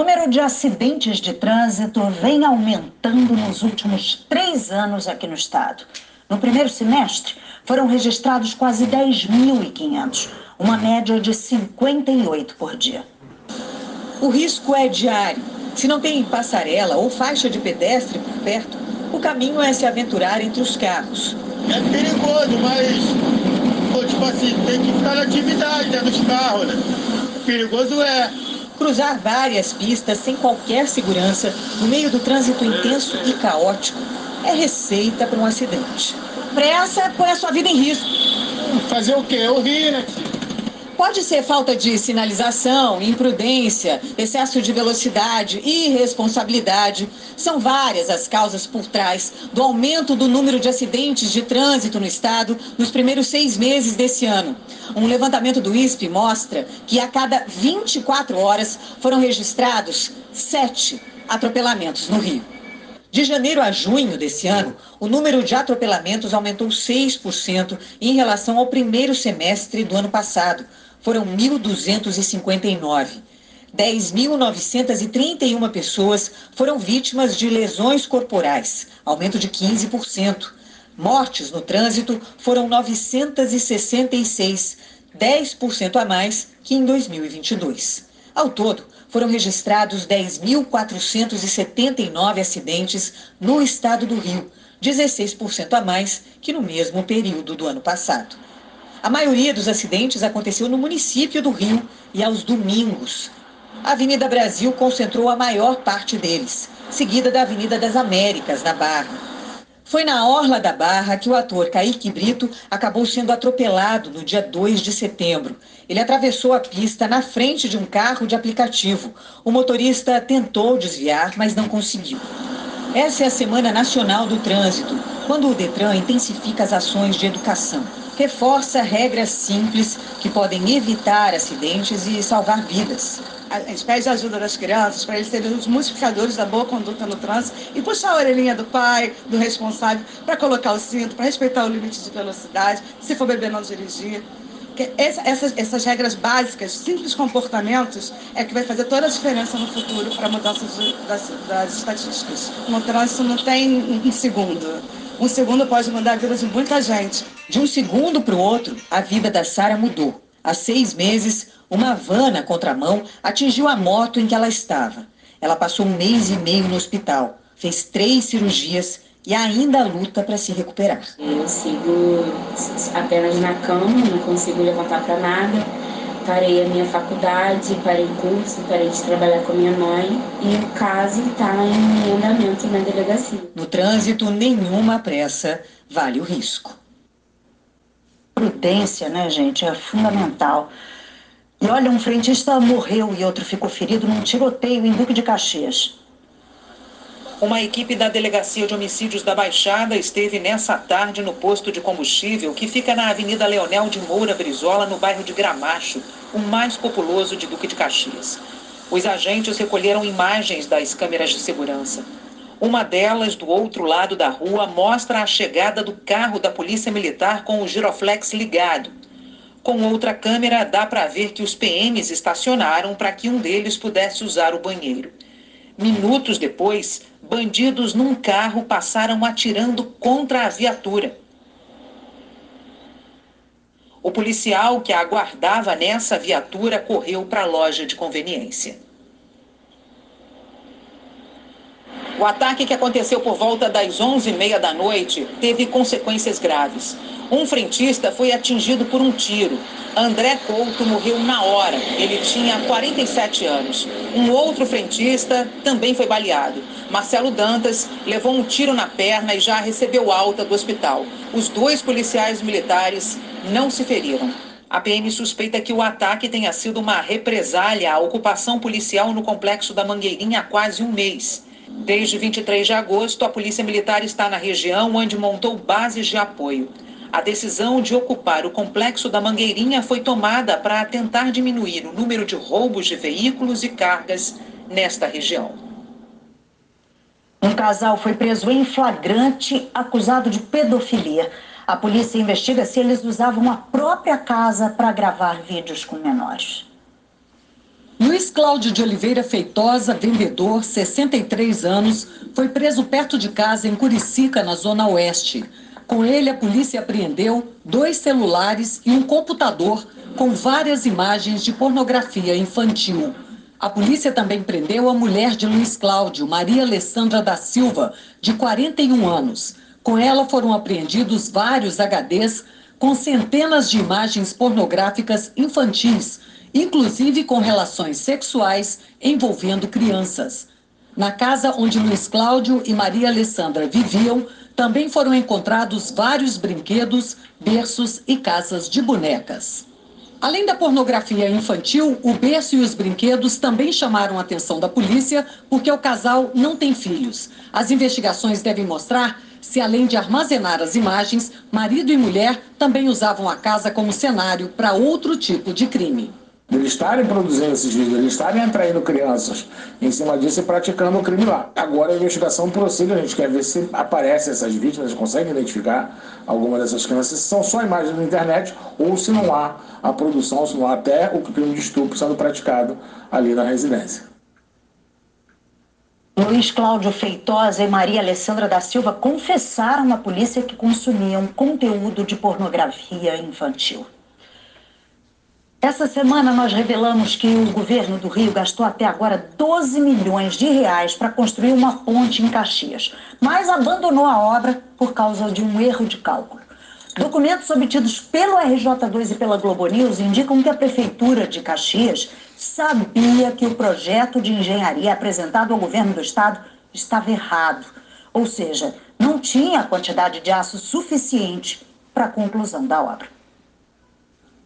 O número de acidentes de trânsito vem aumentando nos últimos três anos aqui no estado. No primeiro semestre, foram registrados quase 10.500, uma média de 58 por dia. O risco é diário. Se não tem passarela ou faixa de pedestre por perto, o caminho é se aventurar entre os carros. É perigoso, mas, tipo assim, tem que ficar na atividade dentro dos carros, né? Perigoso é. Cruzar várias pistas sem qualquer segurança, no meio do trânsito intenso e caótico, é receita para um acidente. Pressa põe a sua vida em risco. Fazer o quê? Eu ri, né? Pode ser falta de sinalização, imprudência, excesso de velocidade, irresponsabilidade. São várias as causas por trás do aumento do número de acidentes de trânsito no estado nos primeiros seis meses desse ano. Um levantamento do ISP mostra que a cada 24 horas foram registrados sete atropelamentos no Rio. De janeiro a junho desse ano, o número de atropelamentos aumentou 6% em relação ao primeiro semestre do ano passado, foram 1.259. 10.931 pessoas foram vítimas de lesões corporais, aumento de 15%. Mortes no trânsito foram 966, 10% a mais que em 2022. Ao todo, foram registrados 10.479 acidentes no estado do Rio, 16% a mais que no mesmo período do ano passado. A maioria dos acidentes aconteceu no município do Rio e aos domingos. A Avenida Brasil concentrou a maior parte deles, seguida da Avenida das Américas, na Barra. Foi na Orla da Barra que o ator Kaique Brito acabou sendo atropelado no dia 2 de setembro. Ele atravessou a pista na frente de um carro de aplicativo. O motorista tentou desviar, mas não conseguiu. Essa é a Semana Nacional do Trânsito, quando o Detran intensifica as ações de educação reforça regras simples que podem evitar acidentes e salvar vidas. A gente pede ajuda das crianças para eles serem os multiplicadores da boa conduta no trânsito e puxar a orelhinha do pai, do responsável, para colocar o cinto, para respeitar o limite de velocidade, se for beber, não dirigir. Essa, essas, essas regras básicas, simples comportamentos, é que vai fazer toda a diferença no futuro para a mudança de, das, das estatísticas. No trânsito não tem um segundo. Um segundo pode mudar a vida de muita gente. De um segundo para o outro, a vida da Sara mudou. Há seis meses, uma van na contramão atingiu a moto em que ela estava. Ela passou um mês e meio no hospital, fez três cirurgias e ainda luta para se recuperar. Eu sigo apenas na cama, não consigo levantar para nada parei a minha faculdade, parei curso, parei de trabalhar com a minha mãe e o caso está em andamento na delegacia. No trânsito, nenhuma pressa vale o risco. Prudência, né, gente, é fundamental. E olha, um frentista morreu e outro ficou ferido num tiroteio em Duque de Caxias. Uma equipe da Delegacia de Homicídios da Baixada esteve nessa tarde no posto de combustível que fica na Avenida Leonel de Moura Brizola, no bairro de Gramacho, o mais populoso de Duque de Caxias. Os agentes recolheram imagens das câmeras de segurança. Uma delas, do outro lado da rua, mostra a chegada do carro da Polícia Militar com o giroflex ligado. Com outra câmera, dá para ver que os PMs estacionaram para que um deles pudesse usar o banheiro. Minutos depois, bandidos num carro passaram atirando contra a viatura. O policial que aguardava nessa viatura correu para a loja de conveniência. O ataque que aconteceu por volta das 11h30 da noite teve consequências graves. Um frentista foi atingido por um tiro. André Couto morreu na hora. Ele tinha 47 anos. Um outro frentista também foi baleado. Marcelo Dantas levou um tiro na perna e já recebeu alta do hospital. Os dois policiais militares não se feriram. A PM suspeita que o ataque tenha sido uma represália à ocupação policial no complexo da Mangueirinha há quase um mês. Desde 23 de agosto, a Polícia Militar está na região onde montou bases de apoio. A decisão de ocupar o complexo da Mangueirinha foi tomada para tentar diminuir o número de roubos de veículos e cargas nesta região. Um casal foi preso em flagrante acusado de pedofilia. A polícia investiga se eles usavam a própria casa para gravar vídeos com menores. Luiz Cláudio de Oliveira Feitosa, vendedor, 63 anos, foi preso perto de casa em Curicica, na Zona Oeste. Com ele, a polícia apreendeu dois celulares e um computador com várias imagens de pornografia infantil. A polícia também prendeu a mulher de Luiz Cláudio, Maria Alessandra da Silva, de 41 anos. Com ela foram apreendidos vários HDs com centenas de imagens pornográficas infantis, inclusive com relações sexuais envolvendo crianças. Na casa onde Luiz Cláudio e Maria Alessandra viviam, também foram encontrados vários brinquedos, berços e casas de bonecas. Além da pornografia infantil, o berço e os brinquedos também chamaram a atenção da polícia porque o casal não tem filhos. As investigações devem mostrar se, além de armazenar as imagens, marido e mulher também usavam a casa como cenário para outro tipo de crime eles estarem produzindo esses vídeos, eles estarem atraindo crianças em cima disso e praticando o crime lá. Agora a investigação prossiga, a gente quer ver se aparecem essas vítimas, consegue identificar alguma dessas crianças, se são só imagens na internet ou se não há a produção, se não há até o crime de estupro sendo praticado ali na residência. Luiz Cláudio Feitosa e Maria Alessandra da Silva confessaram à polícia que consumiam conteúdo de pornografia infantil. Essa semana nós revelamos que o governo do Rio gastou até agora 12 milhões de reais para construir uma ponte em Caxias, mas abandonou a obra por causa de um erro de cálculo. Documentos obtidos pelo RJ2 e pela Globo News indicam que a prefeitura de Caxias sabia que o projeto de engenharia apresentado ao governo do estado estava errado, ou seja, não tinha a quantidade de aço suficiente para a conclusão da obra.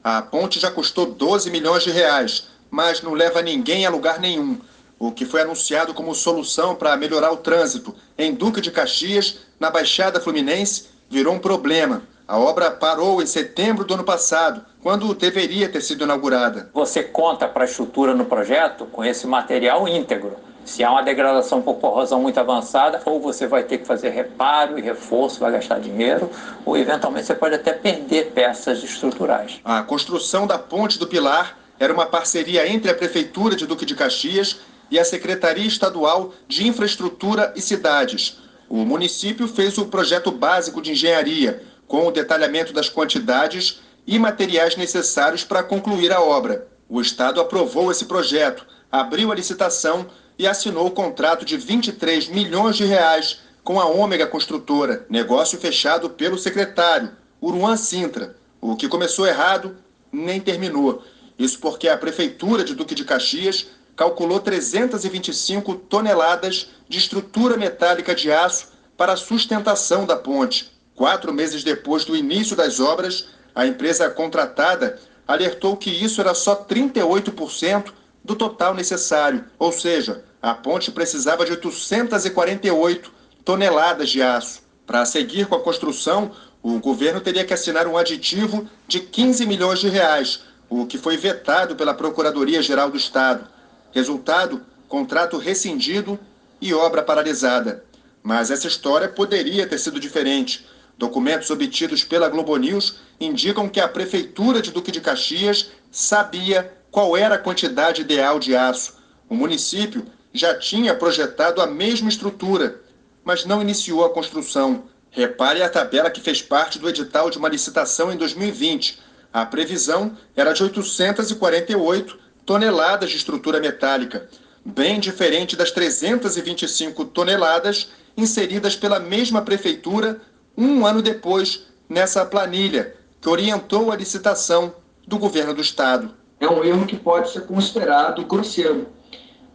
A ponte já custou 12 milhões de reais, mas não leva ninguém a lugar nenhum. O que foi anunciado como solução para melhorar o trânsito em Duque de Caxias, na Baixada Fluminense, virou um problema. A obra parou em setembro do ano passado, quando deveria ter sido inaugurada. Você conta para a estrutura no projeto com esse material íntegro. Se há uma degradação por corrosão muito avançada, ou você vai ter que fazer reparo e reforço, vai gastar dinheiro, ou eventualmente você pode até perder peças estruturais. A construção da Ponte do Pilar era uma parceria entre a Prefeitura de Duque de Caxias e a Secretaria Estadual de Infraestrutura e Cidades. O município fez o projeto básico de engenharia, com o detalhamento das quantidades e materiais necessários para concluir a obra. O Estado aprovou esse projeto, abriu a licitação e assinou o contrato de 23 milhões de reais com a Ômega Construtora, negócio fechado pelo secretário, Uruan Sintra. O que começou errado nem terminou. Isso porque a Prefeitura de Duque de Caxias calculou 325 toneladas de estrutura metálica de aço para a sustentação da ponte. Quatro meses depois do início das obras, a empresa contratada alertou que isso era só 38% do total necessário, ou seja, a ponte precisava de 848 toneladas de aço. Para seguir com a construção, o governo teria que assinar um aditivo de 15 milhões de reais, o que foi vetado pela Procuradoria-Geral do Estado. Resultado: contrato rescindido e obra paralisada. Mas essa história poderia ter sido diferente. Documentos obtidos pela Globo News indicam que a Prefeitura de Duque de Caxias sabia qual era a quantidade ideal de aço. O município já tinha projetado a mesma estrutura, mas não iniciou a construção. Repare a tabela que fez parte do edital de uma licitação em 2020. A previsão era de 848 toneladas de estrutura metálica, bem diferente das 325 toneladas inseridas pela mesma prefeitura um ano depois nessa planilha que orientou a licitação do governo do estado é um erro que pode ser considerado grosseiro.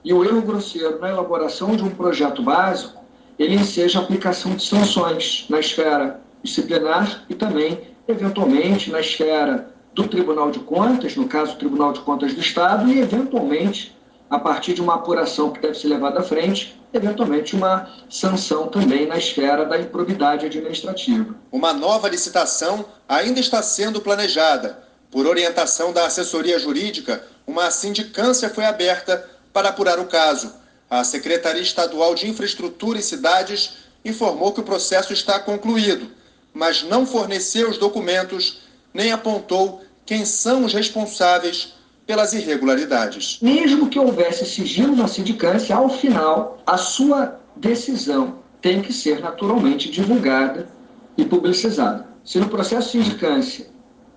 E o erro grosseiro na elaboração de um projeto básico, ele enseja a aplicação de sanções na esfera disciplinar e também, eventualmente, na esfera do Tribunal de Contas, no caso, o Tribunal de Contas do Estado, e, eventualmente, a partir de uma apuração que deve ser levada à frente, eventualmente uma sanção também na esfera da improbidade administrativa. Uma nova licitação ainda está sendo planejada por orientação da assessoria jurídica, uma sindicância foi aberta para apurar o caso. A Secretaria Estadual de Infraestrutura e Cidades informou que o processo está concluído, mas não forneceu os documentos nem apontou quem são os responsáveis pelas irregularidades. Mesmo que houvesse sigilo na sindicância, ao final, a sua decisão tem que ser naturalmente divulgada e publicizada. Se no processo sindicância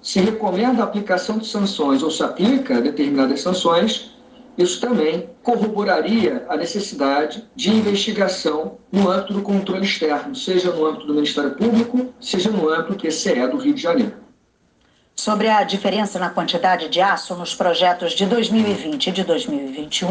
se recomenda a aplicação de sanções ou se aplica determinadas sanções, isso também corroboraria a necessidade de investigação no âmbito do controle externo, seja no âmbito do Ministério Público, seja no âmbito do TCE do Rio de Janeiro. Sobre a diferença na quantidade de aço nos projetos de 2020 e de 2021,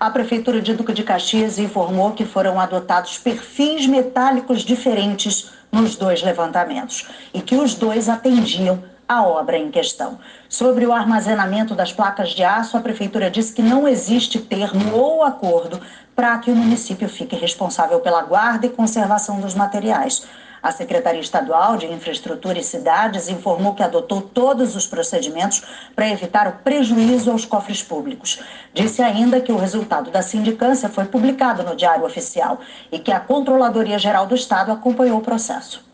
a Prefeitura de Duque de Caxias informou que foram adotados perfis metálicos diferentes nos dois levantamentos e que os dois atendiam a obra em questão. Sobre o armazenamento das placas de aço, a Prefeitura disse que não existe termo ou acordo para que o município fique responsável pela guarda e conservação dos materiais. A Secretaria Estadual de Infraestrutura e Cidades informou que adotou todos os procedimentos para evitar o prejuízo aos cofres públicos. Disse ainda que o resultado da sindicância foi publicado no Diário Oficial e que a Controladoria Geral do Estado acompanhou o processo.